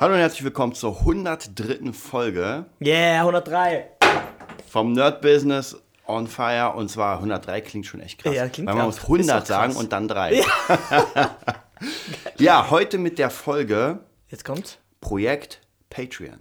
Hallo und herzlich willkommen zur 103. Folge Yeah, 103. vom Nerd Business on Fire. Und zwar 103 klingt schon echt krass. Ja, klingt weil man muss 100 Ist auch sagen und dann 3. Ja. heute mit der Folge Jetzt kommt's. Projekt Patreon.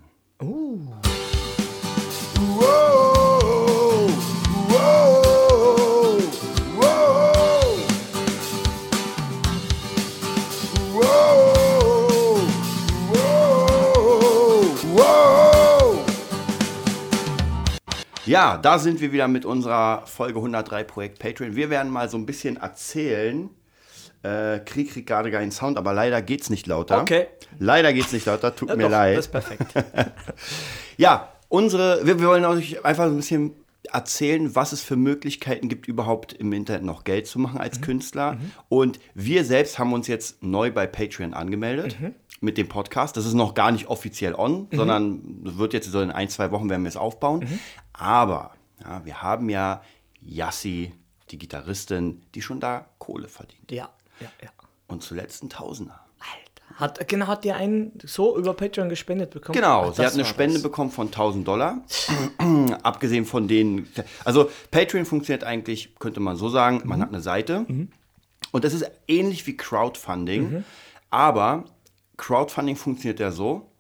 Ja, da sind wir wieder mit unserer Folge 103 Projekt Patreon. Wir werden mal so ein bisschen erzählen. Äh, Krieg kriegt gerade keinen Sound, aber leider geht's nicht lauter. Okay. Leider geht's nicht lauter, tut Ja, mir doch, leid. Das ist perfekt. Ja, unsere, wir, wir wollen euch einfach so ein bisschen erzählen, was es für Möglichkeiten gibt, überhaupt im Internet noch Geld zu machen Mhm. als Künstler. Und wir selbst haben uns jetzt neu bei Patreon angemeldet Mhm. mit dem Podcast. Das ist noch gar nicht offiziell on, sondern wird jetzt so in ein, zwei Wochen werden wir es aufbauen. Mhm. Aber ja, wir haben ja Yassi, die Gitarristin, die schon da Kohle verdient. ja, ja, ja. Und zuletzt ein Tausender. Alter. Hat, genau, hat die einen so über Patreon gespendet bekommen? Genau, Ach, sie hat eine Spende das. bekommen von 1000 Dollar. Abgesehen von denen, also Patreon funktioniert eigentlich, könnte man so sagen, man hat eine Seite und das ist ähnlich wie Crowdfunding, aber Crowdfunding funktioniert ja so,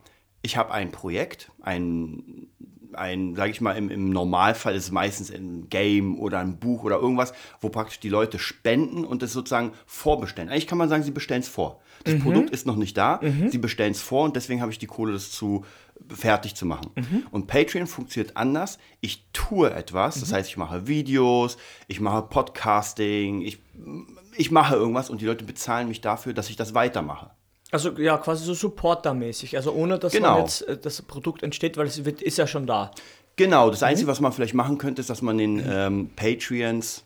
ich habe ein Projekt, ein, ein sage ich mal, im, im Normalfall ist es meistens ein Game oder ein Buch oder irgendwas, wo praktisch die Leute spenden und es sozusagen vorbestellen. Eigentlich kann man sagen, sie bestellen es vor. Das Produkt ist noch nicht da, sie bestellen es vor und deswegen habe ich die Kohle, das zu fertig zu machen. Und Patreon funktioniert anders. Ich tue etwas, das heißt, ich mache Videos, ich mache Podcasting, ich, ich mache irgendwas und die Leute bezahlen mich dafür, dass ich das weitermache. Also ja, quasi so supportermäßig. Also ohne, dass Genau. man jetzt äh, das Produkt entsteht, weil es wird, ist ja schon da. Genau, das Einzige, was man vielleicht machen könnte, ist, dass man den ähm, Patreons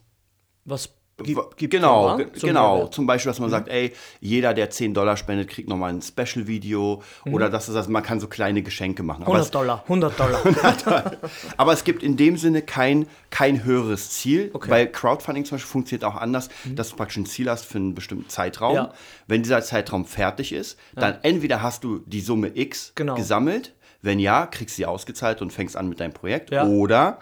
Was gibt, gibt genau, ja, ge- zum genau. Zum Beispiel, dass man sagt, ey, jeder, der 10 Dollar spendet, kriegt nochmal ein Special-Video. Oder dass es, also man kann so kleine Geschenke machen. Aber 100 es, Dollar, 100 Dollar. aber es gibt in dem Sinne kein, kein höheres Ziel. Okay. Mhm. Weil Crowdfunding zum Beispiel funktioniert auch anders, dass du praktisch ein Ziel hast für einen bestimmten Zeitraum. Ja. Wenn dieser Zeitraum fertig ist, dann entweder hast du die Summe X Genau. gesammelt. Wenn ja, kriegst du sie ausgezahlt und fängst an mit deinem Projekt. Ja. Oder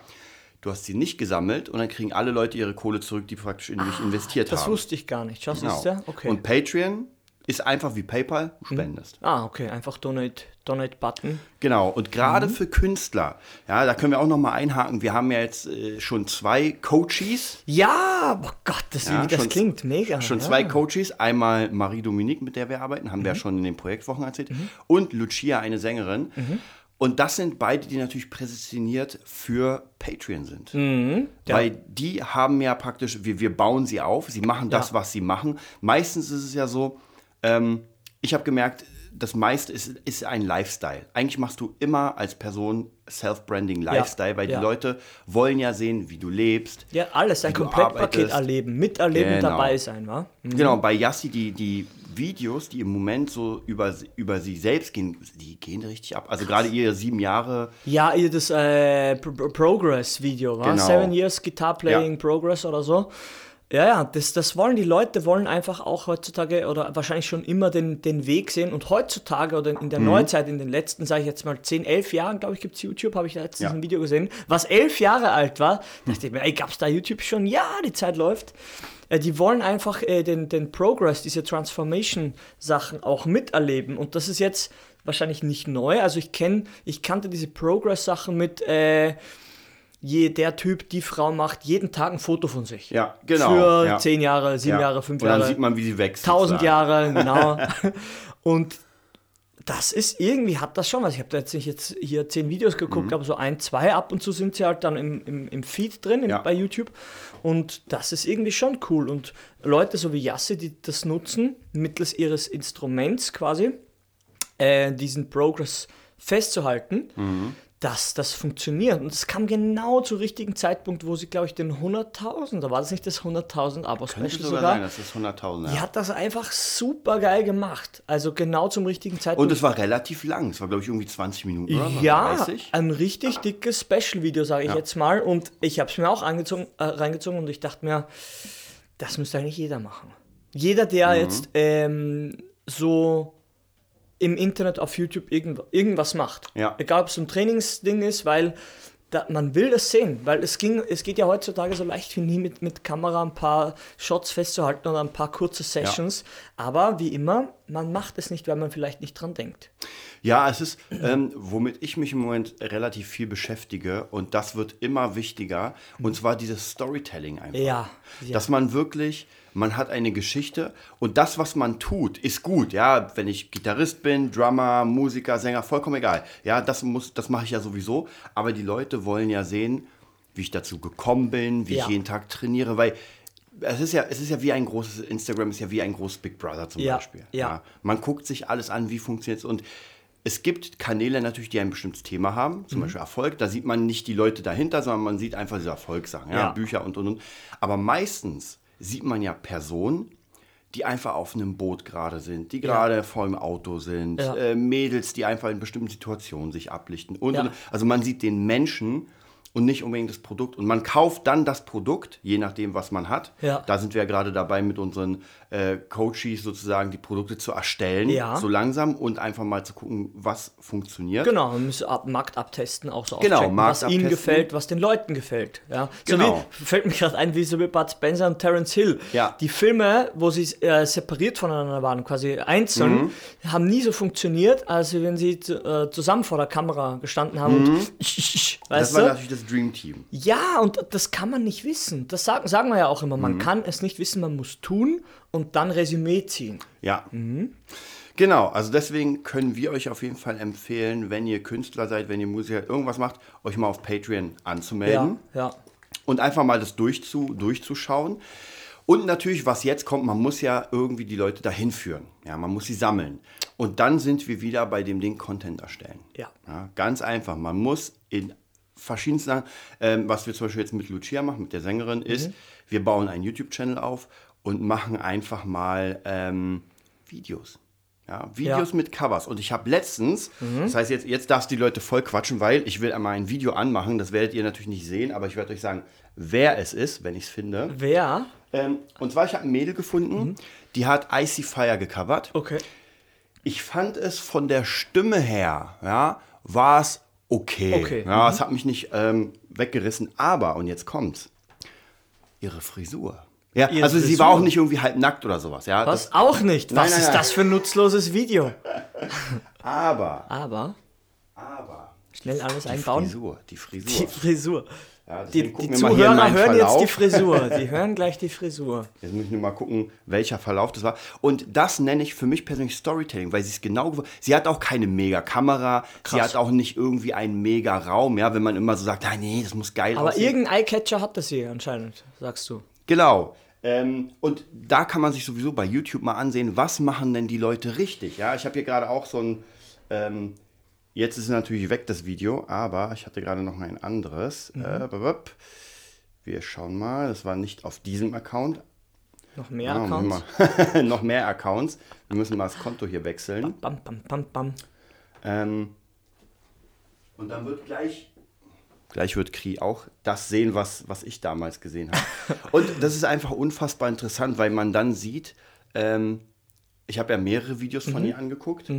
du hast sie nicht gesammelt und dann kriegen alle Leute ihre Kohle zurück, die praktisch in dich investiert Ah, Das haben. wusste ich gar nicht. Du Genau. es ja? Okay. Und Patreon ist einfach wie PayPal, du spendest. ah, okay. Einfach Donate, Donate Button. Genau. Und gerade Mhm. für Künstler, ja, da können wir auch noch mal einhaken. Wir haben ja jetzt äh, schon zwei Coaches. Ja, oh Gott, das, Ja, das schon- klingt mega. Schon ja. zwei Coaches. Einmal Marie-Dominique, mit der wir arbeiten, haben wir ja Mhm. schon in den Projektwochen erzählt. Und Lucia, eine Sängerin. Mhm. Und das sind beide, die natürlich präsentiert für Patreon sind. Mhm. ja. Weil die haben ja praktisch, wir, wir bauen sie auf, sie machen das, Ja. was sie machen. Meistens ist es ja so, ähm, ich habe gemerkt, das meiste ist, ist ein Lifestyle. Eigentlich machst du immer als Person Self-Branding Lifestyle, weil ja. die Leute wollen ja sehen, wie du lebst. Ja, alles, ein Komplettpaket erleben, miterleben, Genau. dabei sein, wa? Genau, bei Yassi, die, die Videos, die im Moment so über, sie- über sie selbst gehen, die gehen richtig ab. Also gerade ihr sieben Jahre, Ja, ihr das äh, Pro- Pro- Progress-Video, war Genau. Seven Years Guitar Playing Ja. Progress oder so. Ja, ja, das, das wollen die Leute, wollen einfach auch heutzutage oder wahrscheinlich schon immer den, den Weg sehen. Und heutzutage oder in der Mhm. Neuzeit, in den letzten, sage ich jetzt mal, 10, 11 Jahren, glaube ich, gibt es YouTube, habe ich letztens Ja. ein Video gesehen, was elf Jahre alt war. dachte ich mir, ey, gab es da YouTube schon? Ja, die Zeit läuft. Äh, Die wollen einfach äh, den, den Progress, diese Transformation-Sachen auch miterleben. Und das ist jetzt wahrscheinlich nicht neu. Also ich kenne, ich kannte diese Progress-Sachen mit, äh, je, der Typ, die Frau macht jeden Tag ein Foto von sich. Ja, genau, Für ja. zehn Jahre, sieben ja. Jahre, fünf und dann Jahre. sieht man, wie sie wächst. Tausend. Jahre, genau. Und das ist irgendwie, hat das schon was. Ich habe da jetzt nicht jetzt hier zehn Videos geguckt, Mhm. aber so ein, zwei ab und zu sind sie halt dann im, im, im Feed drin, im, Ja. bei YouTube. Und das ist irgendwie schon cool. Und Leute so wie Jasse, die das nutzen, mittels ihres Instruments quasi, äh, diesen Progress festzuhalten, Mhm. Dass das funktioniert. Und es kam genau zum richtigen Zeitpunkt, wo sie, glaube ich, den 100.000, da war das nicht das 100.000 Abo-Special sogar, sogar, sein, das ist 100.000. die Ja. hat das einfach super geil gemacht. Also genau zum richtigen Und Zeitpunkt. es war relativ lang. Es war, glaube ich, irgendwie 20 Minuten oder ja, 30. ein richtig dickes Special-Video, sage ich Ja. jetzt mal. Und ich habe es mir auch angezogen, äh, reingezogen und ich dachte mir, das müsste eigentlich jeder machen. Jeder, der Mhm. jetzt ähm, so im Internet auf YouTube irgend, irgendwas macht. Ja. Egal, ob es ein Trainingsding ist, weil da, man will das sehen, weil es ging, es geht ja heutzutage so leicht wie nie mit, mit Kamera ein paar Shots festzuhalten oder ein paar kurze Sessions. Aber wie immer, man macht es nicht, weil man vielleicht nicht dran denkt. Ja, es ist, ähm, womit ich mich im Moment relativ viel beschäftige und das wird immer wichtiger und zwar dieses Storytelling einfach. Ja, ja. Dass man wirklich, man hat eine Geschichte und das, was man tut, ist gut. Ja, wenn ich Gitarrist bin, Drummer, Musiker, Sänger, vollkommen egal. Ja, das muss, das mache ich ja sowieso. Aber die Leute wollen ja sehen, wie ich dazu gekommen bin, wie Ja. ich jeden Tag trainiere, weil es ist ja, es ist ja wie ein großes Instagram, ist ja wie ein großes Big Brother zum Ja, Beispiel. ja. Man guckt sich alles an, wie funktioniert es und es gibt Kanäle natürlich, die ein bestimmtes Thema haben, Mhm. zum Beispiel Erfolg. Da sieht man nicht die Leute dahinter, sondern man sieht einfach diese Erfolgssachen, ja, Ja. Bücher und und und. Aber meistens sieht man ja Personen, die einfach auf einem Boot gerade sind, die gerade vor dem Auto sind, Ja. äh, Mädels, die einfach in bestimmten Situationen sich ablichten. Und, Ja. und also man sieht den Menschen und nicht unbedingt das Produkt. Und man kauft dann das Produkt, je nachdem, was man hat. Ja. Da sind wir ja gerade dabei, mit unseren äh, Coaches sozusagen die Produkte zu erstellen, Ja. so langsam und einfach mal zu gucken, was funktioniert. Genau, man muss ab, Markt abtesten, auch so Genau, auschecken, Markt was ihnen abtesten. gefällt, was den Leuten gefällt. Ja. So Genau. wie, fällt mir gerade ein, wie so wie Bud Spencer und Terence Hill. Ja. Die Filme, wo sie äh, separiert voneinander waren, quasi einzeln, Mhm. haben nie so funktioniert, als wenn sie äh, zusammen vor der Kamera gestanden haben und das weißt war du? natürlich das Dream Team. Ja, und das kann man nicht wissen. Das sagen, sagen wir ja auch immer. Mhm. Man kann es nicht wissen, man muss tun und dann Resümee ziehen. Ja. Mhm. Genau, also deswegen können wir euch auf jeden Fall empfehlen, wenn ihr Künstler seid, wenn ihr Musiker irgendwas macht, euch mal auf Patreon anzumelden. Ja, ja. und einfach mal das durchzu, durchzuschauen. Und natürlich, was jetzt kommt, man muss ja irgendwie die Leute dahin führen. Ja, man muss sie sammeln. Und dann sind wir wieder bei dem Ding Content erstellen. Ja. ganz einfach. Man muss in verschiedensten Sachen, ähm, was wir zum Beispiel jetzt mit Lucia machen, mit der Sängerin, ist, Mhm. wir bauen einen YouTube-Channel auf und machen einfach mal ähm, Videos. Ja, Videos Ja. mit Covers. Und ich habe letztens, das heißt, jetzt, jetzt darfst du die Leute voll quatschen, weil ich will einmal ein Video anmachen. Das werdet ihr natürlich nicht sehen, aber ich werde euch sagen, wer es ist, wenn ich es finde. Wer? Ähm, und zwar, ich habe ein Mädel gefunden, die hat Icy Fire gecovert. Okay. Ich fand es von der Stimme her, ja, war es okay. Okay, Ja, es hat mich nicht ähm, weggerissen, aber, und jetzt kommt's, ihre Frisur. Ja, Ihre also sie Frisur? war auch nicht irgendwie halb nackt oder sowas. Ja, Was? Das, auch nicht. Nein, Was nein, ist nein. das für ein nutzloses Video? aber, Aber aber, schnell alles die einbauen. Frisur, die Frisur. Die Frisur. Ja, Die, die hier Zuhörer hören jetzt Verlauf. die Frisur. Die hören gleich die Frisur. Jetzt muss ich nur mal gucken, welcher Verlauf das war. Und das nenne ich für mich persönlich Storytelling, weil sie es genau. Sie hat auch keine mega Kamera. Sie hat auch nicht irgendwie einen mega Raum, ja, wenn man immer so sagt, ah, nee, das muss geil Aber aussehen. irgendein Eyecatcher hatte sie anscheinend, sagst du. Genau. Ähm, und da kann man sich sowieso bei YouTube mal ansehen, was machen denn die Leute richtig. Ja, ich habe hier gerade auch so ein. Ähm, jetzt ist es natürlich weg, das Video, aber ich hatte gerade noch ein anderes. Mhm. Äh, wir schauen mal, das war nicht auf diesem Account. Noch mehr Ah, Accounts. Noch mehr Accounts. Wir müssen mal das Konto hier wechseln. Bam, bam, bam, bam. Ähm, und dann wird gleich. Gleich wird Kri auch das sehen, was, was ich damals gesehen habe. und das ist einfach unfassbar interessant, weil man dann sieht, ähm, ich habe ja mehrere Videos von ihr angeguckt.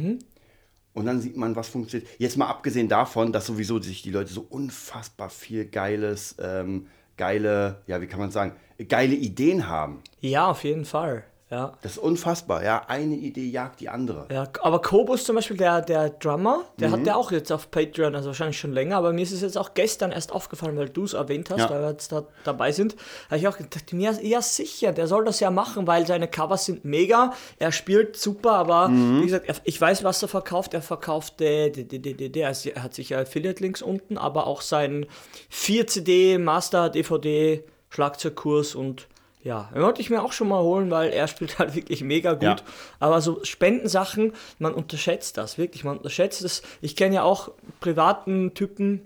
Und dann sieht man, was funktioniert. Jetzt mal abgesehen davon, dass sowieso sich die Leute so unfassbar viel geiles, ähm, geile, ja, wie kann man sagen, geile Ideen haben. Ja, auf jeden Fall. Ja. Das ist unfassbar, ja. Eine Idee jagt die andere. Ja, aber Kobus zum Beispiel, der, der Drummer, der Mhm. hat ja auch jetzt auf Patreon, also wahrscheinlich schon länger, aber mir ist es jetzt auch gestern erst aufgefallen, weil du es erwähnt hast, Ja. weil wir jetzt da dabei sind, habe ich auch gedacht, ja, ja sicher, der soll das ja machen, weil seine Covers sind mega, er spielt super, aber Mhm. wie gesagt, er, ich weiß, was er verkauft, er verkauft, der, der, der, der, der, er hat sicher Affiliate-Links unten, aber auch seinen 4CD, Master, DVD, Schlagzeugkurs und ja, den wollte ich mir auch schon mal holen, weil er spielt halt wirklich mega gut. Ja. Aber so Spendensachen, man unterschätzt das wirklich. Man unterschätzt es. Ich kenne ja auch privaten Typen,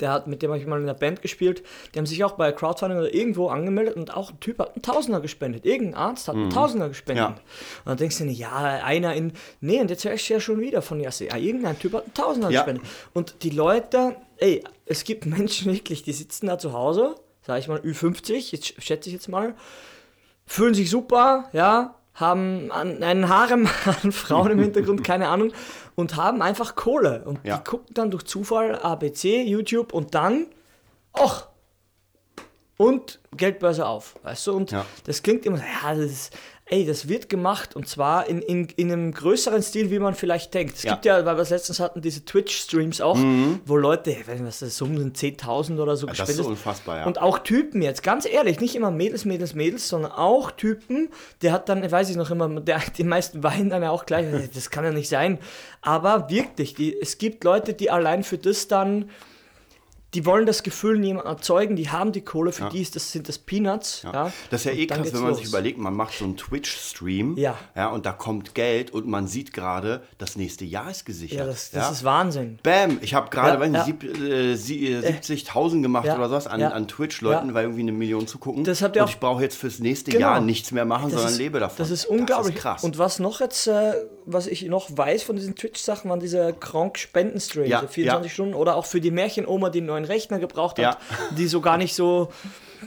der hat, mit dem habe ich mal in der Band gespielt, die haben sich auch bei Crowdfunding oder irgendwo angemeldet und auch ein Typ hat einen Tausender gespendet. Irgendein Arzt hat einen Tausender gespendet. Ja. Und dann denkst du dir, ja, einer in. Nee, und jetzt hörst du ja schon wieder von Jasse. Ja, irgendein Typ hat einen Tausender Ja. gespendet. Und die Leute, ey, es gibt Menschen wirklich, die sitzen da zu Hause, sag ich mal, Ü50, jetzt schätze ich jetzt mal, fühlen sich super, ja, haben an- einen Harem an Frauen im Hintergrund, keine Ahnung, und haben einfach Kohle. Und Ja. die gucken dann durch Zufall ABC, YouTube und dann, ach, und Geldbörse auf, weißt du? Und Ja. das klingt immer, so, ja, das ist, ey, das wird gemacht und zwar in, in, in einem größeren Stil, wie man vielleicht denkt. Es Ja. gibt ja, weil wir es letztens hatten, diese Twitch-Streams auch, wo Leute, ich weiß nicht, was das Summen sind, 10.000 oder so Das ist unfassbar, ja. Und auch Typen jetzt, ganz ehrlich, nicht immer Mädels, Mädels, Mädels, sondern auch Typen, der hat dann, weiß ich noch immer, der, die meisten weinen dann ja auch gleich, das kann ja nicht sein. Aber wirklich, die, es gibt Leute, die allein für das dann, die wollen das Gefühl in jemandem erzeugen, die haben die Kohle, für die ist das, sind das Peanuts. Ja. Ja. Das ist ja Und eh krass, wenn man los. sich überlegt, man macht so einen Twitch-Stream Ja. Ja, und da kommt Geld und man sieht gerade, das nächste Jahr ist gesichert. Ja, das, das ja? ist Wahnsinn. Bam, ich habe gerade Ja, ja. sieb, äh, sie- äh, 70.000 gemacht ja, oder sowas an, ja. an Twitch-Leuten, Ja. weil irgendwie eine Million zu gucken. Das habt ihr und auch- ich brauche jetzt fürs nächste Genau. Jahr nichts mehr machen, Das sondern ist- lebe davon. Das ist unglaublich. Das ist krass. Und was noch jetzt, äh, was ich noch weiß von diesen Twitch-Sachen, waren diese Kronk-Spendenstreams, Ja, so 24 ja. Stunden. Oder auch für die Märchenoma, die einen Rechner gebraucht hat, Ja. die so gar nicht so.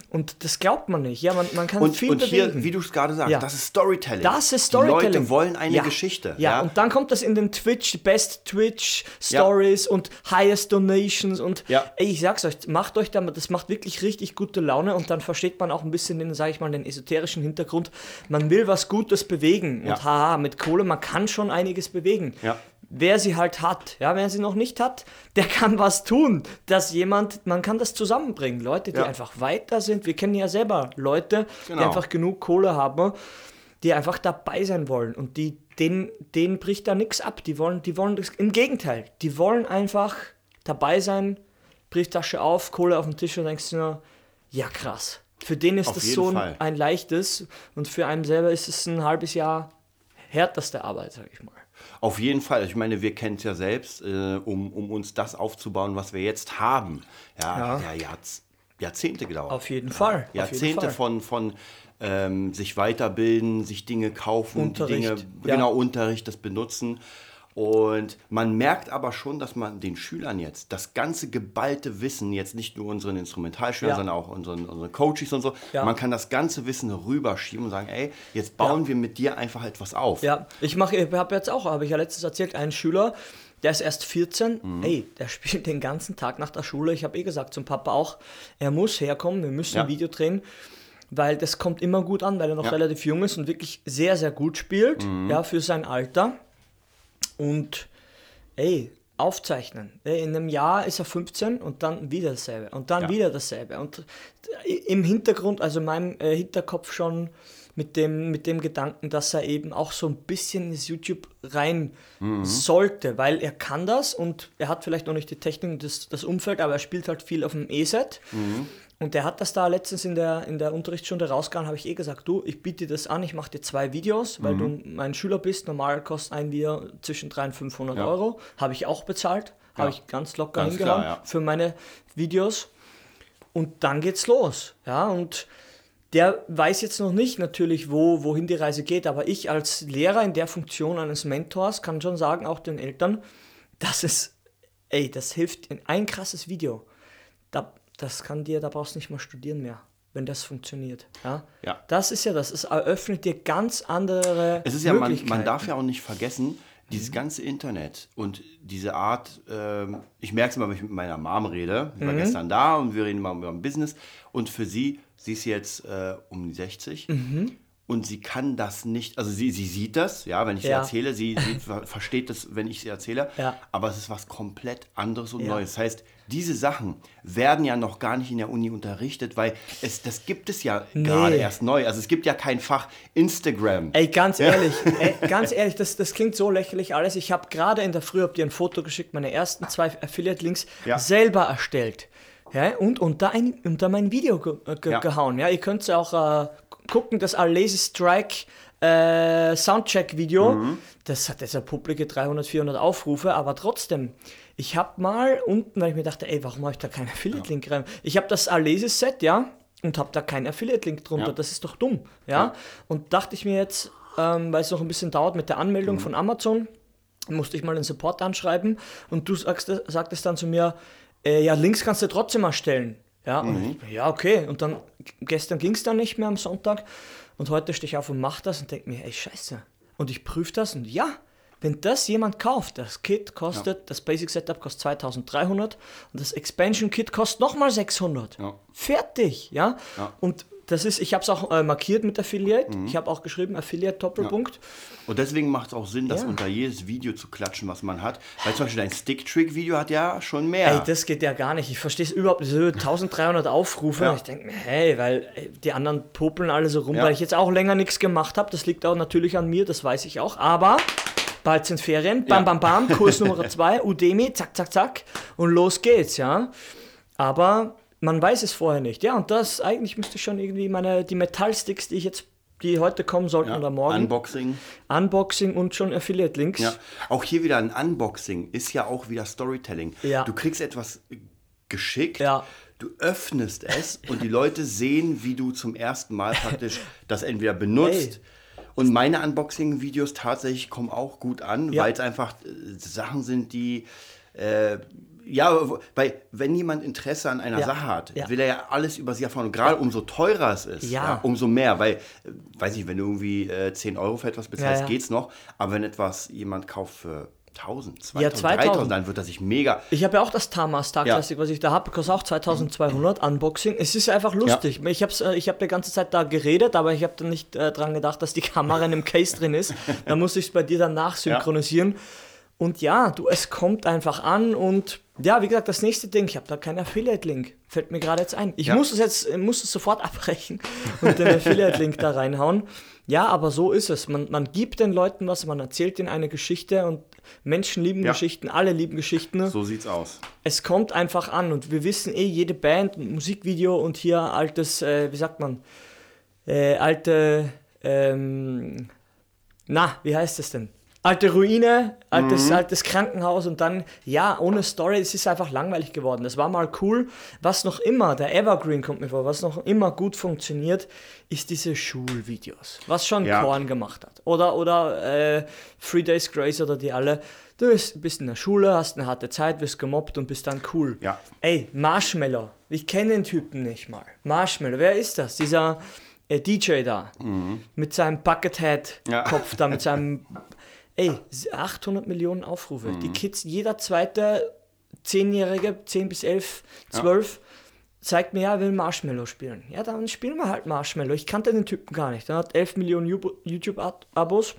Und das glaubt man nicht. Ja, man, man kann und, viel und hier, bewegen. wie du es gerade sagst, Ja. das ist Storytelling. das ist Die Storytelling. Leute wollen eine ja. Geschichte. Ja. und dann kommt das in den Twitch, die Best Twitch Ja. Stories und Highest Donations und Ja. ey, ich sag's euch, macht euch damit, das macht wirklich richtig gute Laune und dann versteht man auch ein bisschen den, sag ich mal, den esoterischen Hintergrund. Man will was Gutes bewegen Ja. und haha, mit Kohle, man kann schon einiges bewegen. Wer sie halt hat, ja, wer sie noch nicht hat, der kann was tun, dass jemand, man kann das zusammenbringen. Leute, die Ja. einfach weiter sind. Wir kennen ja selber Leute, die Genau. einfach genug Kohle haben, die einfach dabei sein wollen und die denen, denen bricht da nichts ab. Die wollen, die wollen das, im Gegenteil, die wollen einfach dabei sein, Brieftasche auf, Kohle auf den Tisch und denkst du nur, ja krass. Für den ist Auf das so ein, ein leichtes und für einen selber ist es ein halbes Jahr härteste Arbeit, sag ich mal. Auf jeden Fall. Ich meine, wir kennen es ja selbst, äh, um, um uns das aufzubauen, was wir jetzt haben. Ja, Ja. ja. Jahrz Jahrzehnte gedauert. Auf jeden Fall, jeden Jahrzehnte Fall. von, von ähm, sich weiterbilden, sich Dinge kaufen, Unterricht, Dinge, ja. genau, Unterricht, das benutzen. Und man merkt aber schon, dass man den Schülern jetzt das ganze geballte Wissen, jetzt nicht nur unseren Instrumentalschülern, Ja. sondern auch unseren, unseren Coaches und so, Ja. man kann das ganze Wissen rüberschieben und sagen, ey, jetzt bauen wir mit dir einfach etwas auf. Ja, ich mache, ich habe jetzt auch, habe ich ja letztens erzählt, einen Schüler, der ist erst 14, Mhm. ey, der spielt den ganzen Tag nach der Schule. Ich habe eh gesagt zum Papa auch, er muss herkommen, wir müssen Ja. ein Video drehen, weil das kommt immer gut an, weil er noch Ja. relativ jung ist und wirklich sehr, sehr gut spielt, Mhm. ja, für sein Alter. Und ey, aufzeichnen. In einem Jahr ist er 15 und dann wieder dasselbe und dann Ja. wieder dasselbe. Und im Hintergrund, also in meinem äh, Hinterkopf schon mit dem, mit dem Gedanken, dass er eben auch so ein bisschen ins YouTube rein sollte, weil er kann das und er hat vielleicht noch nicht die Technik und das, das Umfeld, aber er spielt halt viel auf dem E-Set. Und der hat das da letztens in der, in der Unterrichtsstunde rausgehauen, habe ich eh gesagt, du, ich biete dir das an, ich mache dir zwei Videos, weil du mein Schüler bist. Normal kostet ein Video zwischen 300 und 500 Ja. Euro. Habe ich auch bezahlt, habe Ja. ich ganz locker Ganz hingehauen klar, ja. für meine Videos. Und dann geht's los. Ja, und der weiß jetzt noch nicht natürlich, wo, wohin die Reise geht, aber ich als Lehrer in der Funktion eines Mentors kann schon sagen, auch den Eltern, dass es, ey, das hilft in ein krasses Video. Da, das kann dir, da brauchst du nicht mal studieren mehr, wenn das funktioniert. Ja, Ja. das ist ja das, es eröffnet dir ganz andere Es ist ja, man, man darf ja auch nicht vergessen, dieses ganze Internet und diese Art, ähm, ich merke es immer, wenn ich mit meiner Mom rede, ich war gestern da und wir reden immer über ein Business und für sie, sie ist jetzt äh, um die 60 und sie kann das nicht, also sie, sie sieht das, ja, wenn ich sie Ja. erzähle, sie, sie ver versteht das, wenn ich sie erzähle, Ja. aber es ist was komplett anderes und Ja. Neues. Das heißt, diese Sachen werden ja noch gar nicht in der Uni unterrichtet, weil es, das gibt es ja gerade erst neu. Also es gibt ja kein Fach Instagram. Ey, ganz ehrlich, ey, ganz ehrlich, das, das klingt so lächerlich alles. Ich habe gerade in der Früh, hab dir ein Foto geschickt, meine ersten zwei Affiliate-Links selber erstellt. Ja, und unter, ein, unter mein Video ge äh, ge gehauen. Ja, ihr könnt es auch äh, gucken, das Lazy Strike äh, Soundcheck-Video. Mhm. Das hat jetzt eine publike 300, 400 Aufrufe, aber trotzdem. Ich habe mal unten, weil ich mir dachte, ey, warum habe ich da keinen Affiliate-Link rein? Ich habe das Alesis-Set, ja, und habe da keinen Affiliate-Link drunter. Ja. Das ist doch dumm, ja. Ja. Und dachte ich mir jetzt, ähm, weil es noch ein bisschen dauert mit der Anmeldung Mhm. von Amazon, musste ich mal den Support anschreiben und du sagst, sagtest dann zu mir, äh, ja, Links kannst du trotzdem erstellen. Ja, und ich, ja, okay. Und dann, gestern ging es dann nicht mehr am Sonntag. Und heute stehe ich auf und mache das und denke mir, ey, scheiße. Und ich prüfe das und ja, wenn das jemand kauft, das Kit kostet, das Basic Setup kostet 2300 und das Expansion Kit kostet nochmal 600. Ja. Fertig, ja? Ja. Und das ist, ich habe es auch äh, markiert mit Affiliate. Ich habe auch geschrieben, Affiliate Doppelpunkt. Und deswegen macht es auch Sinn, das Ja. unter jedes Video zu klatschen, was man hat. Weil zum Beispiel dein Stick-Trick-Video hat ja schon mehr. Ey, das geht ja gar nicht. Ich verstehe es überhaupt nicht. So 1300 Aufrufe. Ja. Ich denke mir, hey, weil äh, die anderen popeln alle so rum, Ja. weil ich jetzt auch länger nichts gemacht habe. Das liegt auch natürlich an mir, das weiß ich auch. Aber bald sind Ferien. Bam, Ja. bam, bam. Kurs Nummer zwei, Udemy, zack, zack, zack. Und los geht's, ja. Aber man weiß es vorher nicht. Ja, und das eigentlich müsste schon irgendwie meine, die Metallsticks, die ich jetzt, die heute kommen sollten ja. oder morgen, Unboxing. Unboxing und schon Affiliate-Links. Ja. Auch hier wieder ein Unboxing ist ja auch wieder Storytelling. Ja. Du kriegst etwas geschickt. Ja. Du öffnest es und die Leute sehen, wie du zum ersten Mal praktisch das entweder benutzt. Und meine Unboxing-Videos tatsächlich kommen auch gut an, weil es einfach äh, Sachen sind, die äh, ja, weil wenn jemand Interesse an einer Ja. Sache hat, Ja. will er ja alles über sie erfahren. Und gerade umso teurer es ist, Ja. umso mehr. Weil, äh, weiß ich, wenn du irgendwie äh, 10 Euro für etwas bezahlst, Ja, ja. geht's noch. Aber wenn etwas jemand kauft für 1000, 2000, Ja, 2000. 3000, dann wird das sich mega. Ich habe ja auch das Tama Star Ja. Classic, was ich da habe, kostet auch 2200 Unboxing. Es ist einfach lustig. Ich habe äh, ich hab die ganze Zeit da geredet, aber ich habe dann nicht äh, dran gedacht, dass die Kamera in einem Case drin ist. Da muss ich es bei dir dann nachsynchronisieren. Und ja, du, es kommt einfach an und ja, wie gesagt, das nächste Ding, ich habe da keinen Affiliate-Link. Fällt mir gerade jetzt ein. Ich Ja. muss es jetzt, muss es sofort abbrechen und den Affiliate-Link da reinhauen. Ja, aber so ist es. Man, man gibt den Leuten was, man erzählt ihnen eine Geschichte und Menschen lieben Ja. Geschichten, alle lieben Geschichten So sieht's aus. es kommt einfach an und wir wissen eh, jede Band, ein Musikvideo und hier altes, äh, wie sagt man, äh, alte, ähm, na, wie heißt es denn? Alte Ruine, altes, altes Krankenhaus und dann, ja, ohne Story, es ist einfach langweilig geworden. Das war mal cool. Was noch immer, der Evergreen kommt mir vor, was noch immer gut funktioniert, ist diese Schulvideos. Was schon Ja. Korn gemacht hat. Oder, oder äh, Three Days Grace oder die alle. Du bist, in der Schule, hast eine harte Zeit, wirst gemobbt und bist dann cool. Ja. Ey, Marshmallow. Ich kenne den Typen nicht mal. Marshmallow, wer ist das? Dieser äh, DJ da. Mit seinem Buckethead-Kopf Ja. da, mit seinem. Ey, 800 Millionen Aufrufe. Die Kids, jeder zweite Zehnjährige, 10 bis 11, 12, zeigt mir, ja, will Marshmallow spielen. Ja, dann spielen wir halt Marshmallow. Ich kannte den Typen gar nicht. Er hat 11 Millionen YouTube-Abos.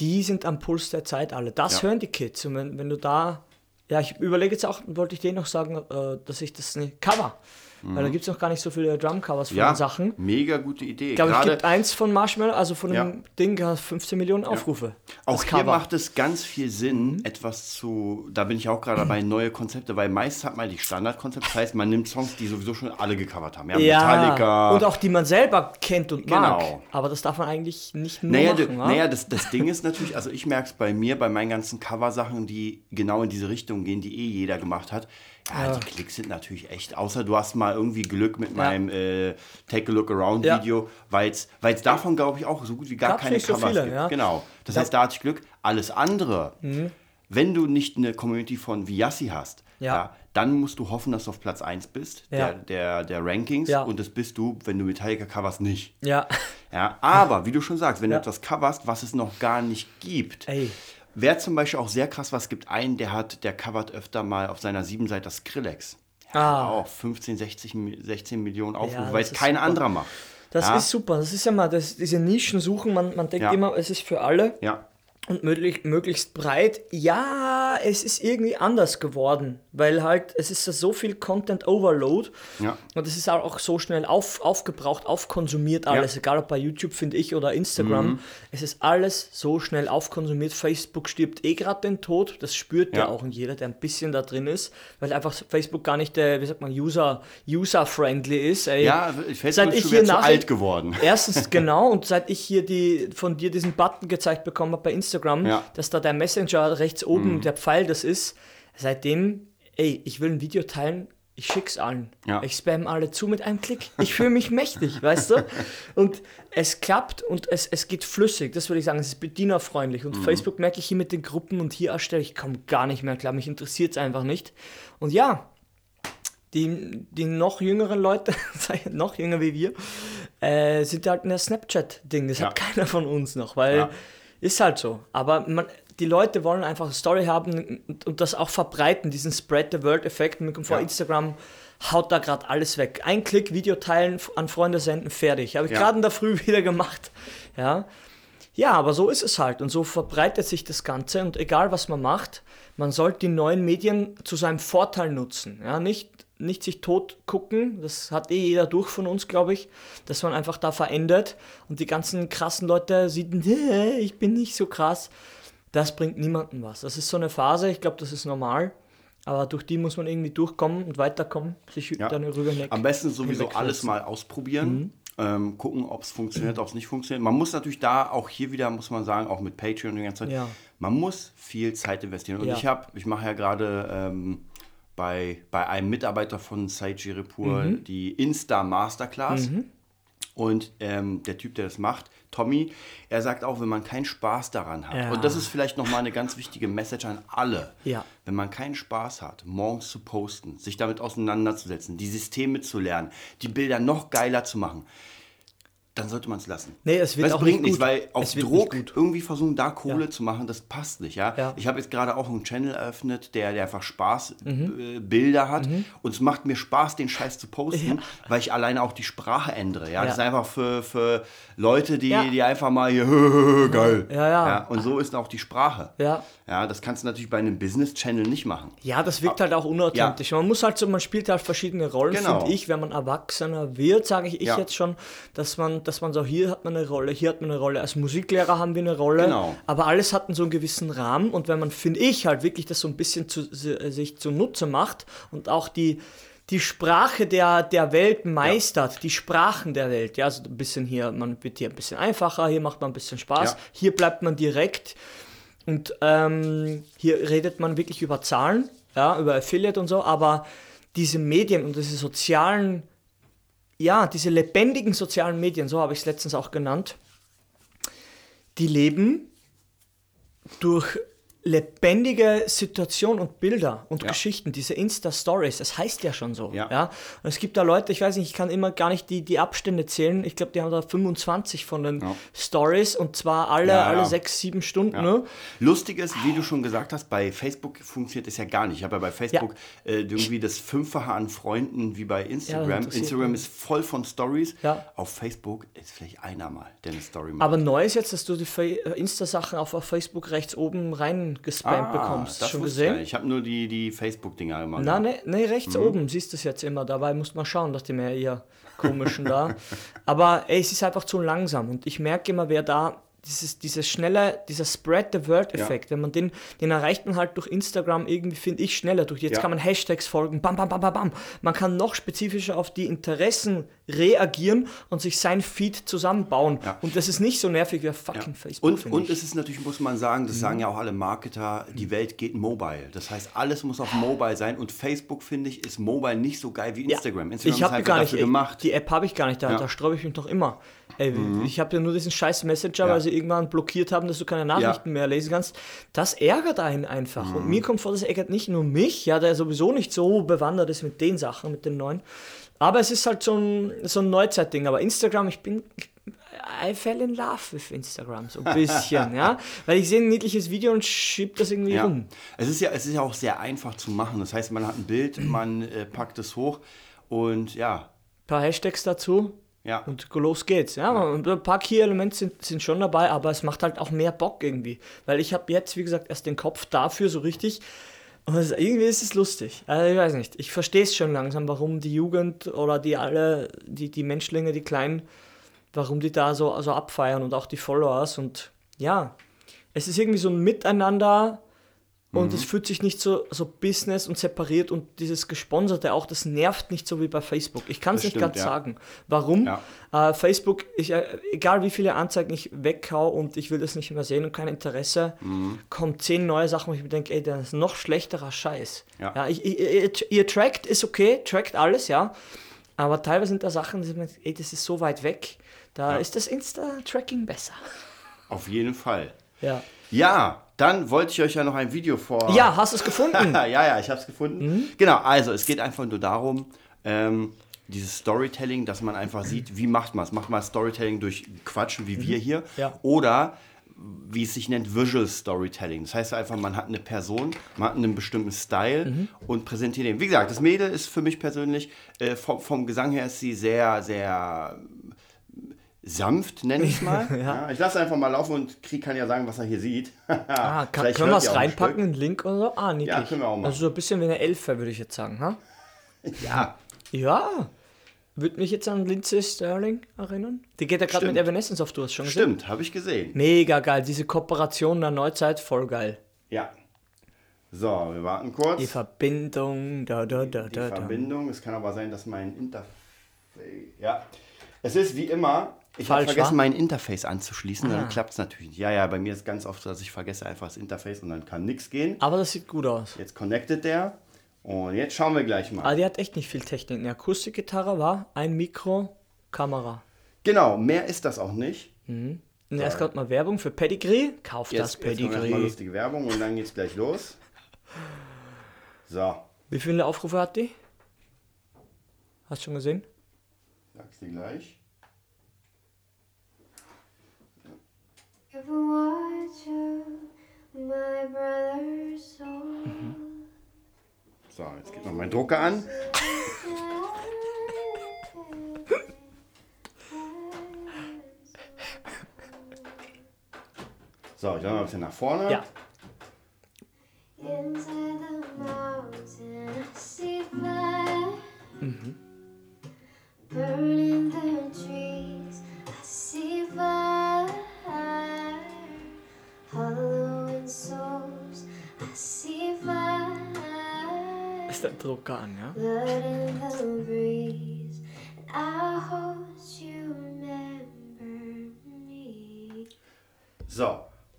Die sind am Puls der Zeit alle. Das Ja. hören die Kids. Und wenn, wenn du da. Ja, ich überlege jetzt auch, wollte ich dir noch sagen, äh, dass ich das nicht cover. Weil da gibt es noch gar nicht so viele Drum-Covers von Mhm. Ja, den Sachen. mega gute Idee. Ich glaube, es gibt eins von Marshmallow, also von Ja. dem Ding, hat 15 Millionen Aufrufe. Auch Das hier Cover. Mhm. macht es ganz viel Sinn, etwas zu, da bin ich auch gerade dabei, neue Konzepte, weil meist hat man die Standardkonzepte, das heißt, man nimmt Songs, die sowieso schon alle gecovert haben. Ja, Ja, Metallica. und auch die man selber kennt und mag. Genau. Aber das darf man eigentlich nicht nur Naja, machen. du, naja das, das Ding ist natürlich, also ich merke es bei mir, bei meinen ganzen Coversachen, die genau in diese Richtung gehen, die eh jeder gemacht hat. Ja, Ja. die Klicks sind natürlich echt, außer du hast mal irgendwie Glück mit Ja. meinem äh, Take a Look Around Ja. Video, weil es davon, glaube ich, auch so gut wie gar Gab's keine nicht so Covers viele, gibt. ja. Genau. Das heißt, da hatte ich Glück. Alles andere, wenn du nicht eine Community von Viassi hast, Ja. dann musst du hoffen, dass du auf Platz 1 bist, der, der, der Rankings. Und das bist du, wenn du Metallica coverst, nicht. Ja, Ja, aber wie du schon sagst, wenn du etwas coverst, was es noch gar nicht gibt, ey. wäre zum Beispiel auch sehr krass, was gibt einen, der hat, der covert öfter mal auf seiner Siebenseite das Skrillex. Ja, Ah. Auch 15, 60, Mi- 16 Millionen Aufrufe, das weil es kein super. anderer macht. Das ja, ist super. Das ist ja mal, das, diese Nischen suchen, man, man denkt Ja. immer, es ist für alle Ja, und möglich, möglichst breit. Ja, es ist irgendwie anders geworden, weil halt, es ist ja so viel Content Overload Ja. und es ist auch so schnell auf, aufgebraucht, aufkonsumiert alles, egal ob bei YouTube, finde ich, oder Instagram. Mhm. Es ist alles so schnell aufkonsumiert. Facebook stirbt eh gerade den Tod, das spürt ja. Ja. auch jeder, der ein bisschen da drin ist, weil einfach Facebook gar nicht, äh, wie sagt man, user, user-friendly ist. Ey, ja Facebook Seit ich hier nach- alt geworden. Erstens, genau, und seit ich hier die, von dir diesen Button gezeigt bekommen habe bei Instagram, Ja. dass da der Messenger rechts oben, der Pfeil das ist, seitdem, ey, ich will ein Video teilen, ich schick's allen. Ja. Ich spam alle zu mit einem Klick. Ich fühle mich mächtig, weißt du? Und es klappt und es, es geht flüssig, das würde ich sagen, es ist bedienerfreundlich. Und Facebook merke ich hier mit den Gruppen und hier erstelle ich, komme gar nicht mehr klar, mich interessiert es einfach nicht. Und ja, die, die noch jüngeren Leute, noch jünger wie wir, äh, sind halt in der Snapchat-Ding. Das Ja. hat keiner von uns noch, weil Ja. Ist halt so. Aber man, die Leute wollen einfach eine Story haben und, und das auch verbreiten, diesen Spread the World-Effekt. Kommt vor, Ja. Instagram haut da gerade alles weg. Ein Klick, Video teilen, an Freunde senden, fertig. Habe ich Ja. gerade in der Früh wieder gemacht. Ja. Ja, aber so ist es halt und so verbreitet sich das Ganze und egal was man macht, man sollte die neuen Medien zu seinem Vorteil nutzen. Ja, nicht, nicht sich tot gucken, das hat eh jeder durch von uns, glaube ich, dass man einfach da verändert und die ganzen krassen Leute sieht, "Nee, ich bin nicht so krass. Das bringt niemandem was. Das ist so eine Phase, ich glaube, das ist normal, aber durch die muss man irgendwie durchkommen und weiterkommen, sich Ja. dann rüber hinweg. Am besten sowieso alles mal ausprobieren. Ähm, gucken, ob es funktioniert, ob es nicht funktioniert. Man muss natürlich da auch hier wieder, muss man sagen, auch mit Patreon die ganze Zeit, Ja. man muss viel Zeit investieren. Und Ja. ich habe, ich mache ja gerade ähm, bei, bei einem Mitarbeiter von Saiji Repur Mhm. die Insta Masterclass. Und ähm, der Typ, der das macht, Tommy, er sagt auch, wenn man keinen Spaß daran hat, Ja. und das ist vielleicht nochmal eine ganz wichtige Message an alle, Ja. wenn man keinen Spaß hat, morgens zu posten, sich damit auseinanderzusetzen, die Systeme zu lernen, die Bilder noch geiler zu machen, dann sollte man es lassen. Nee, es wird das auch bringt nicht nichts, gut. weil auf Druck irgendwie versuchen, da Kohle Ja. zu machen, das passt nicht. Ja? Ja. Ich habe jetzt gerade auch einen Channel eröffnet, der, der einfach Spaß Mhm. äh, Bilder hat und es macht mir Spaß, den Scheiß zu posten, weil ich alleine auch die Sprache ändere. Ja? Das ist Ja. einfach für, für Leute, die, Ja. die einfach mal hier geil. Ja, ja. Und so ist auch die Sprache. Ja. Ja, das kannst du natürlich bei einem Business-Channel nicht machen. Ja, das wirkt halt auch unauthentisch. Man muss halt so, man spielt halt verschiedene Rollen, Genau. finde ich. Wenn man erwachsener wird, sage ich, ich Ja. jetzt schon, dass man, dass man so, hier hat man eine Rolle, hier hat man eine Rolle. Als Musiklehrer haben wir eine Rolle. Genau. Aber alles hat so einen gewissen Rahmen. Und wenn man, finde ich, halt wirklich das so ein bisschen zu, si- sich zunutze macht und auch die, die Sprache der, der Welt meistert, die Sprachen der Welt. Ja, also ein bisschen hier, man wird hier ein bisschen einfacher, hier macht man ein bisschen Spaß, Ja. hier bleibt man direkt. Und ähm, hier redet man wirklich über Zahlen, ja, über Affiliate und so, aber diese Medien und diese sozialen, ja, diese lebendigen sozialen Medien, so habe ich es letztens auch genannt, die leben durch lebendige Situationen und Bilder und Ja. Geschichten, diese Insta-Stories, das heißt ja schon so. Ja. Ja. Es gibt da Leute, ich weiß nicht, ich kann immer gar nicht die, die Abstände zählen. Ich glaube, die haben da 25 von den Ja. Stories und zwar alle, alle sechs, sieben Stunden. Ne? Lustig ist, wie du schon gesagt hast, bei Facebook funktioniert es ja gar nicht. Ich habe ja bei Facebook äh, irgendwie das Fünffache an Freunden wie bei Instagram. das Instagram ist voll von Stories. Ja. Auf Facebook ist vielleicht einer mal, der eine Story macht. Aber neu ist jetzt, dass du die äh, Insta-Sachen auf, auf Facebook rechts oben bekommst. Ah, das Schon ich gesehen? nicht. Ich habe nur die, die Facebook-Dinger immer. Na, gehabt. ne, ne, rechts Mhm. oben siehst du es jetzt immer. Dabei musst man schauen, dass die mehr ihr komischen da. Aber ey, es ist einfach zu langsam und ich merke immer, wer da dieses, dieses schnelle, dieser Spread the Word-Effekt, wenn man den, den erreicht man halt durch Instagram irgendwie, finde ich, schneller. Durch jetzt Ja. kann man Hashtags folgen, bam, bam, bam, bam, bam. Man kann noch spezifischer auf die Interessen reagieren und sich sein Feed zusammenbauen. Ja. Und das ist nicht so nervig wie fucking Facebook. Und, und. Mhm. es ist natürlich, muss man sagen, das sagen ja auch alle Marketer, die Welt geht mobile. Das heiheißt, alles muss auf mobile sein. Und Facebook, finde ich, ist mobile nicht so geil wie Instagram. Instagram ich habe ist halt gar nicht, dafür ey, gemacht. die App habe ich gar nicht, da, Ja. Mhm. da sträube ich mich noch immer. Ey, Ich habe ja nur diesen scheiß Messenger, Ja. weil sie irgendwann blockiert haben, dass du keine Nachrichten mehr lesen kannst. Das ärgert einen einfach. Mhm. Und mir kommt vor, das ärgert nicht nur mich, ja, der sowieso nicht so bewandert ist mit den Sachen, mit den neuen. Aber es ist halt so ein, so ein Neuzeitding. Aber Instagram, ich bin. I fell in love with Instagram, so ein bisschen, ja. Weil ich sehe ein niedliches Video und schieb das irgendwie Ja. rum. Es ist ja, es ist ja auch sehr einfach zu machen. Das heißt, man hat ein Bild, man äh, packt es hoch und ja, Ein paar Hashtags dazu, ja. Und los geht's. Ja, und ein paar Key-Elemente sind, sind schon dabei, aber es macht halt auch mehr Bock irgendwie. Weil ich habe jetzt, wie gesagt, erst den Kopf dafür so richtig. Und es, irgendwie ist es lustig. Also ich weiß nicht. Ich verstehe es schon langsam, warum die Jugend oder die alle, die, die Menschlinge, die Kleinen, warum die da so also abfeiern und auch die Followers. Und ja, es ist irgendwie so ein Miteinander und Mhm. es fühlt sich nicht so, so Business und separiert und dieses Gesponserte auch, das nervt nicht so wie bei Facebook. Ich kann es nicht ganz ja. sagen. Warum? Ja. Äh, Facebook, ich, äh, egal wie viele Anzeigen ich weghau und ich will das nicht mehr sehen und kein Interesse, Mhm. kommen zehn neue Sachen, wo ich mir denke, ey, das ist noch schlechterer Scheiß. Ja. ich, ich, ihr, trackt, ist okay, trackt alles, ja. Aber teilweise sind da Sachen, die sind, ey, das ist so weit weg, da Ja. ist das Insta-Tracking besser. Auf jeden Fall. Ja. Ja, dann wollte ich euch ja noch ein Video vor. Ja, hast du es gefunden? ja, ja, ich habe es gefunden. Genau, also es geht einfach nur darum, ähm, dieses Storytelling, dass man einfach sieht, wie macht man es. Macht man Storytelling durch Quatschen wie wir hier Ja. oder wie es sich nennt, Visual Storytelling. Das heißt einfach, man hat eine Person, man hat einen bestimmten Style und präsentiert den. Wie gesagt, das Mädel ist für mich persönlich, äh, vom, vom Gesang her ist sie sehr, sehr sanft, nenne ich es mal. ja. ich lasse einfach mal laufen und Krieg kann ja sagen, was er hier sieht. Ah, kann, können wir es ein reinpacken, einen Link oder so? Ah, niedlich. Ja, können wir auch machen. Also so ein bisschen wie eine Elfe, würde ich jetzt sagen. Ha? Ja, Ja. Würde mich jetzt an Lindsay Sterling erinnern. Die geht ja gerade mit. Evanescence auf Tour, schon gesehen? stimmt, habe ich gesehen. Mega geil, diese Kooperation der Neuzeit, voll geil. Ja. So, wir warten kurz. Die Verbindung, da, da, da, die da, da. Verbindung. Es kann aber sein, dass mein Interface. Ja. Es ist wie immer. Ich habe vergessen, mein Interface anzuschließen. Ah. Dann klappt es natürlich nicht. Ja, ja, bei mir ist ganz oft so, dass ich vergesse einfach das Interface und dann kann nichts gehen. Aber das sieht gut aus. Jetzt connectet der. Und jetzt schauen wir gleich mal. Aber die hat echt nicht viel Technik. Eine Akustikgitarre war ein Mikro, Kamera. Genau, mehr ist das auch nicht. Und erst kommt mal Werbung für Pedigree. Kauft das Jetzt, jetzt Pedigree. lustige Werbung und dann geht's gleich los. So, Wie viele Aufrufe hat die? Hast du schon gesehen? sag's dir gleich. So, jetzt geht noch mein Drucker an. So, ich mache mal ein bisschen nach vorne. Ja. Fire. Burning the trees, I see fire. Drucker an, ja? So.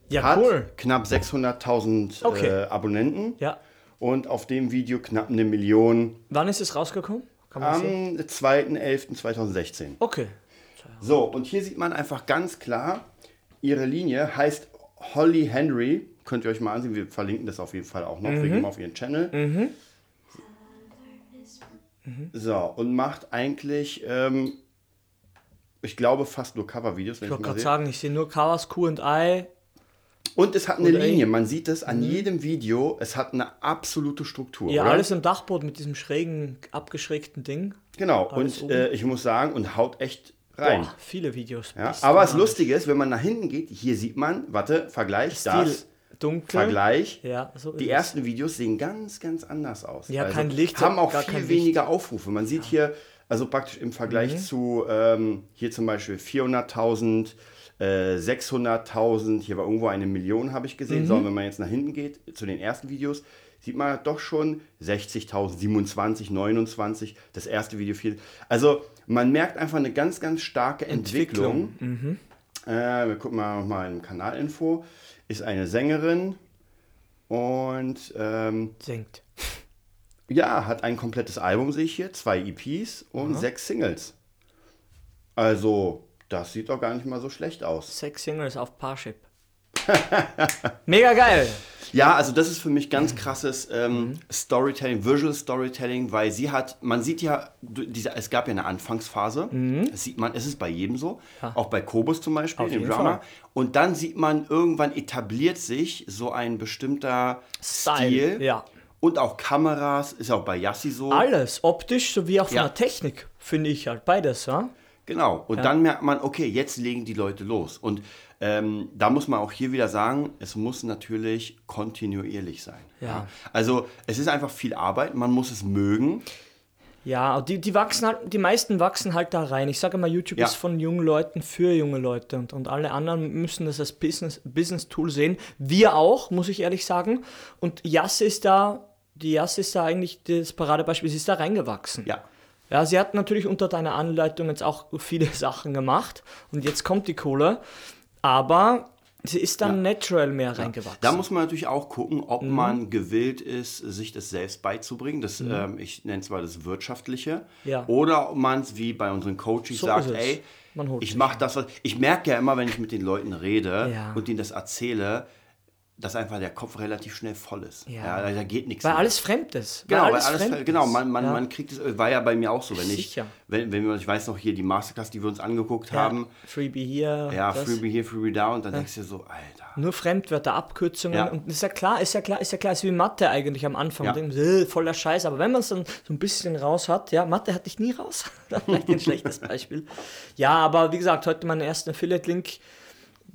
Ja, Hat cool. knapp 600.000 Okay. äh, Abonnenten. Ja. Und auf dem Video knapp eine Million Wann ist es rausgekommen? Am sehen? 2.11.2016. Okay. So, und hier sieht man einfach ganz klar, ihre Linie heißt Holly Henry. Könnt ihr euch mal ansehen, wir verlinken das auf jeden Fall auch noch. Wir gehen mal auf ihren Channel. So, und macht eigentlich, ähm, ich glaube, fast nur Covervideos, Ich wollte gerade sagen, ich sehe nur Chaos, Q&I. Und es hat eine ey- Linie, man sieht es an jedem Video, es hat eine absolute Struktur. Ja, oder? alles im Dachboden mit diesem schrägen, abgeschrägten Ding. Genau, alles und äh, ich muss sagen, und haut echt rein. Boah, viele Videos. Ja, aber das Lustige ist, wenn man nach hinten geht, hier sieht man, warte, Vergleich, Stil, das, dunkel. Vergleich. Ja, so Die es. ersten Videos sehen ganz, ganz anders aus. Also Ja, kein Licht, Haben auch gar viel kein Licht. weniger Aufrufe. Man sieht hier, also praktisch im Vergleich Mhm. zu, ähm, hier zum Beispiel 400.000, äh, 600.000, hier war irgendwo eine Million, habe ich gesehen. Mhm. So, wenn man jetzt nach hinten geht, zu den ersten Videos, sieht man doch schon 60.000, 27, 29, das erste Video viel. Also man merkt einfach eine ganz, ganz starke Entwicklung. Mhm. Äh, wir gucken mal nochmal im Kanalinfo. Ist eine Sängerin und ähm, Singt. ja, hat ein komplettes Album, sehe ich hier, zwei EPs und sechs Singles. Also, das sieht doch gar nicht mal so schlecht aus. Sechs Singles auf Parship. Mega geil. Ja, also das ist für mich ganz krasses ähm, Storytelling, Visual Storytelling, weil sie hat, man sieht ja, diese, es gab ja eine Anfangsphase, das sieht man, es ist bei jedem so, auch bei Kobus zum Beispiel, Auf dem jeden Drummer. Fall. Und dann sieht man, irgendwann etabliert sich so ein bestimmter Style, Stil. ja. Und auch Kameras, ist auch bei Yassi so. Alles, optisch sowie auch von Ja. der Technik, finde ich halt. Beides, ja? Genau. Und dann merkt man, okay, jetzt legen die Leute los. Und ähm, da muss man auch hier wieder sagen, es muss natürlich kontinuierlich sein. Ja. Also es ist einfach viel Arbeit, man muss es mögen. Ja, die, die wachsen halt, die meisten wachsen halt da rein. Ich sage immer, YouTube Ja. ist von jungen Leuten für junge Leute und, und alle anderen müssen das als Business, Business Tool sehen. Wir auch, muss ich ehrlich sagen. Und Jas ist da, die Jas ist da eigentlich das Paradebeispiel, sie ist da reingewachsen. Ja. Ja, sie hat natürlich unter deiner Anleitung jetzt auch viele Sachen gemacht und jetzt kommt die Kohle, aber sie ist dann natural mehr reingewachsen. Da muss man natürlich auch gucken, ob man gewillt ist, sich das selbst beizubringen. Das, ähm, ich nenne es mal das Wirtschaftliche. Ja. Oder ob man es wie bei unseren Coaches So sagt, ey, ich mache das, was. Ich merke ja immer, wenn ich mit den Leuten rede Ja. und ihnen das erzähle, dass einfach der Kopf relativ schnell voll ist. Ja. Ja, da geht nichts Weil mehr. alles fremd ist. Genau, weil weil alles, genau, man, man, ja. man kriegt es, war ja bei mir auch so, wenn ich, Sicher. wenn, wenn wir, ich weiß noch hier die Masterclass, die wir uns angeguckt ja. haben, Freebie hier. ja, das. Freebie here, Freebie da, und dann denkst du dir so, Alter. Nur Fremdwörter, Abkürzungen. Ja. Und ist ja klar, ist ja klar, ist ja klar, ist wie Mathe eigentlich am Anfang. Ja. Denkt, äh, voller Scheiß. Aber wenn man es dann so ein bisschen raus hat, ja, Mathe hatte ich nie raus. Vielleicht ein schlechtes Beispiel. Ja, aber wie gesagt, heute meinen ersten Affiliate-Link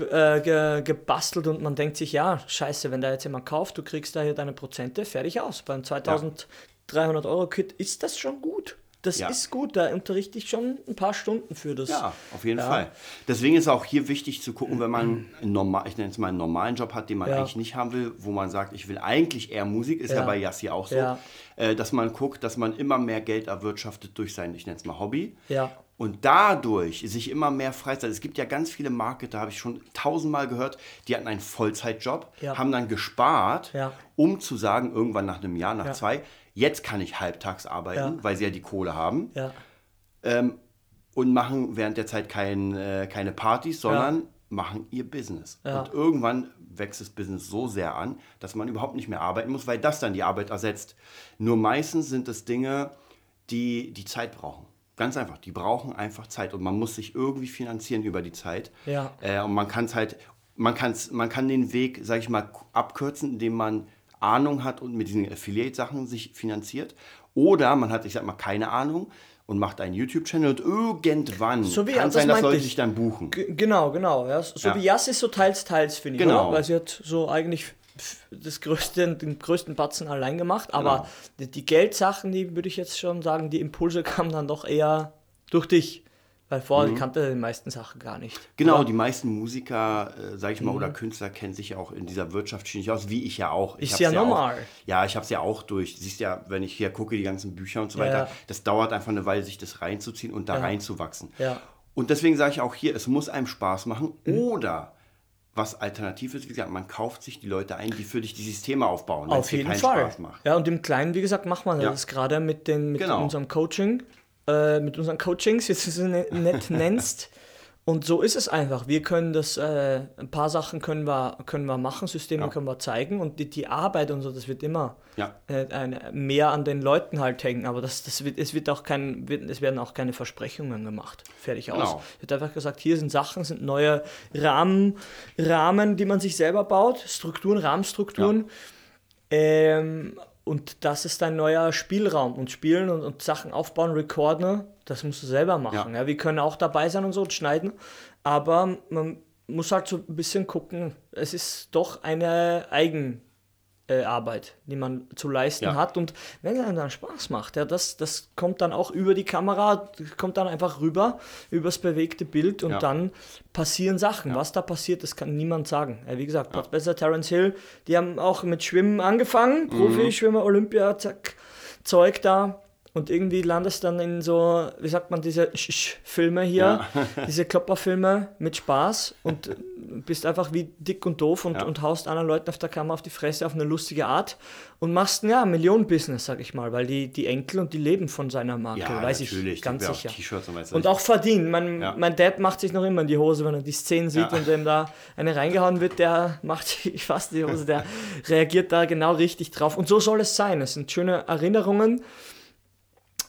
äh, ge, gebastelt und man denkt sich, ja, scheiße, wenn da jetzt jemand kauft, du kriegst da hier deine Prozente, fertig aus. Beim 2300 Euro Kit ist das schon gut. Das Ja. ist gut, da unterrichte ich schon ein paar Stunden für das. Ja, auf jeden Ja. Fall. Deswegen ist auch hier wichtig zu gucken, wenn man einen normal, ich nenne es mal einen normalen Job hat, den man Ja. eigentlich nicht haben will, wo man sagt, ich will eigentlich eher Musik, ist ja, bei Yassi auch so, äh, dass man guckt, dass man immer mehr Geld erwirtschaftet durch sein, ich nenne es mal Hobby. Ja. Und dadurch sich immer mehr Freizeit. Es gibt ja ganz viele Marketer, habe ich schon tausendmal gehört, die hatten einen Vollzeitjob, Ja. haben dann gespart, Ja. um zu sagen, irgendwann nach einem Jahr, nach Ja. zwei, jetzt kann ich halbtags arbeiten, weil sie ja die Kohle haben ähm, und machen während der Zeit kein, äh, keine Partys, sondern machen ihr Business. Und irgendwann wächst das Business so sehr an, dass man überhaupt nicht mehr arbeiten muss, weil das dann die Arbeit ersetzt. Nur meistens sind es Dinge, die die Zeit brauchen. Ganz einfach, die brauchen einfach Zeit und man muss sich irgendwie finanzieren über die Zeit. Ja. Äh, und man kann es halt, man, kann's, man kann den Weg, sag ich mal, abkürzen, indem man Ahnung hat und mit diesen Affiliate-Sachen sich finanziert. Oder man hat, ich sag mal, keine Ahnung und macht einen YouTube-Channel und irgendwann So wie- kann das sein, dass Leute ich. dich dann buchen. G genau, genau. Ja. So Ja. wie Jas ist so teils, teils, finde ich. Genau. Oder? Weil sie hat so eigentlich das größte, den größten Batzen allein gemacht. Aber Genau. die, Geldsachen, die würde ich jetzt schon sagen, die Impulse kamen dann doch eher durch dich. Weil vorher kannte die meisten Sachen gar nicht. Mhm. Genau, Aber die meisten Musiker, äh, sag ich mal, oder Künstler kennen sich ja auch in dieser Wirtschaftsschiene nicht aus, wie ich ja auch. Ich Ist ja Auch, normal. ja, ich habe es ja auch durch. Siehst ja, wenn ich hier gucke, die ganzen Bücher und so weiter, Ja. das dauert einfach eine Weile, sich das reinzuziehen und da Ja. reinzuwachsen. Ja. Und deswegen sage ich auch hier, es muss einem Spaß machen Mhm. oder was alternativ ist, wie gesagt, man kauft sich die Leute ein, die für dich die Systeme aufbauen, wenn es Auf dir jeden keinen Fall. Spaß macht. Ja, und im Kleinen, wie gesagt, macht man Ja. das gerade mit, den, mit Genau. unserem Coaching, äh, mit unseren Coachings, jetzt du ne- nett nennst. Und so ist es einfach. Wir können das, äh, ein paar Sachen können wir, können wir machen, Systeme Ja. können wir zeigen und die, die Arbeit und so, das wird immer Ja. äh, eine, mehr an den Leuten halt hängen. Aber das, das wird, es, wird auch kein, wird, es werden auch keine Versprechungen gemacht. Fertig aus. Genau. Es wird einfach gesagt, hier sind Sachen, sind neue Rahmen, Rahmen, die man sich selber baut, Strukturen, Rahmenstrukturen. Ähm, und das ist dein neuer Spielraum. Und spielen und, und Sachen aufbauen, recorden, das musst du selber machen. Ja. Ja. wir können auch dabei sein und so und schneiden, aber man muss halt so ein bisschen gucken, es ist doch eine Eigenarbeit, äh, Arbeit, die man zu leisten Ja. hat. Und wenn es einem dann Spaß macht, ja, das, das kommt dann auch über die Kamera, kommt dann einfach rüber, übers bewegte Bild und Ja. dann passieren Sachen. Was da passiert, das kann niemand sagen. Ja, wie gesagt, Platz besser Terence Hill, die haben auch mit Schwimmen angefangen, Mhm. Profi-Schwimmer, Olympia, zack, Zeug da. Und irgendwie landest dann in so, wie sagt man, diese Sch- Sch- Filme hier, diese Klopperfilme mit Spaß und bist einfach wie dick und doof und, Ja. und haust anderen Leuten auf der Kamera auf die Fresse auf eine lustige Art und machst ein ja, Millionen-Business, sag ich mal, weil die, die Enkel und die leben von seiner Marke, Ja, weiß natürlich. ich ganz sicher. Auch und auch verdienen. Mein, Ja. mein Dad macht sich noch immer in die Hose, wenn er die Szenen sieht und dem da eine reingehauen wird, der macht sich fast die Hose, der reagiert da genau richtig drauf. Und so soll es sein. Es sind schöne Erinnerungen.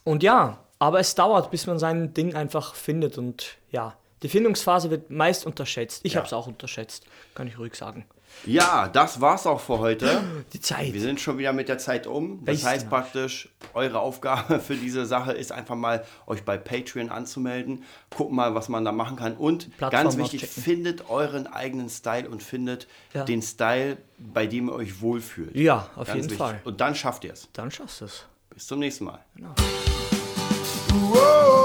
Und ja, aber es dauert, bis man sein Ding einfach findet. Und ja, die Findungsphase wird meist unterschätzt. Ich Ja. habe es auch unterschätzt, kann ich ruhig sagen. Ja, das war's auch für heute. Die Zeit. Wir sind schon wieder mit der Zeit um. Das Besten. heißt praktisch, eure Aufgabe für diese Sache ist einfach mal, euch bei Patreon anzumelden. Guckt mal, was man da machen kann. Und Plattform ganz wichtig, auschecken. findet euren eigenen Style und findet Ja. den Style, bei dem ihr euch wohlfühlt. Ja, auf Ganz jeden wichtig. Fall. Und dann schafft ihr es. Dann schaffst du es. Bis zum nächsten Mal. Whoa.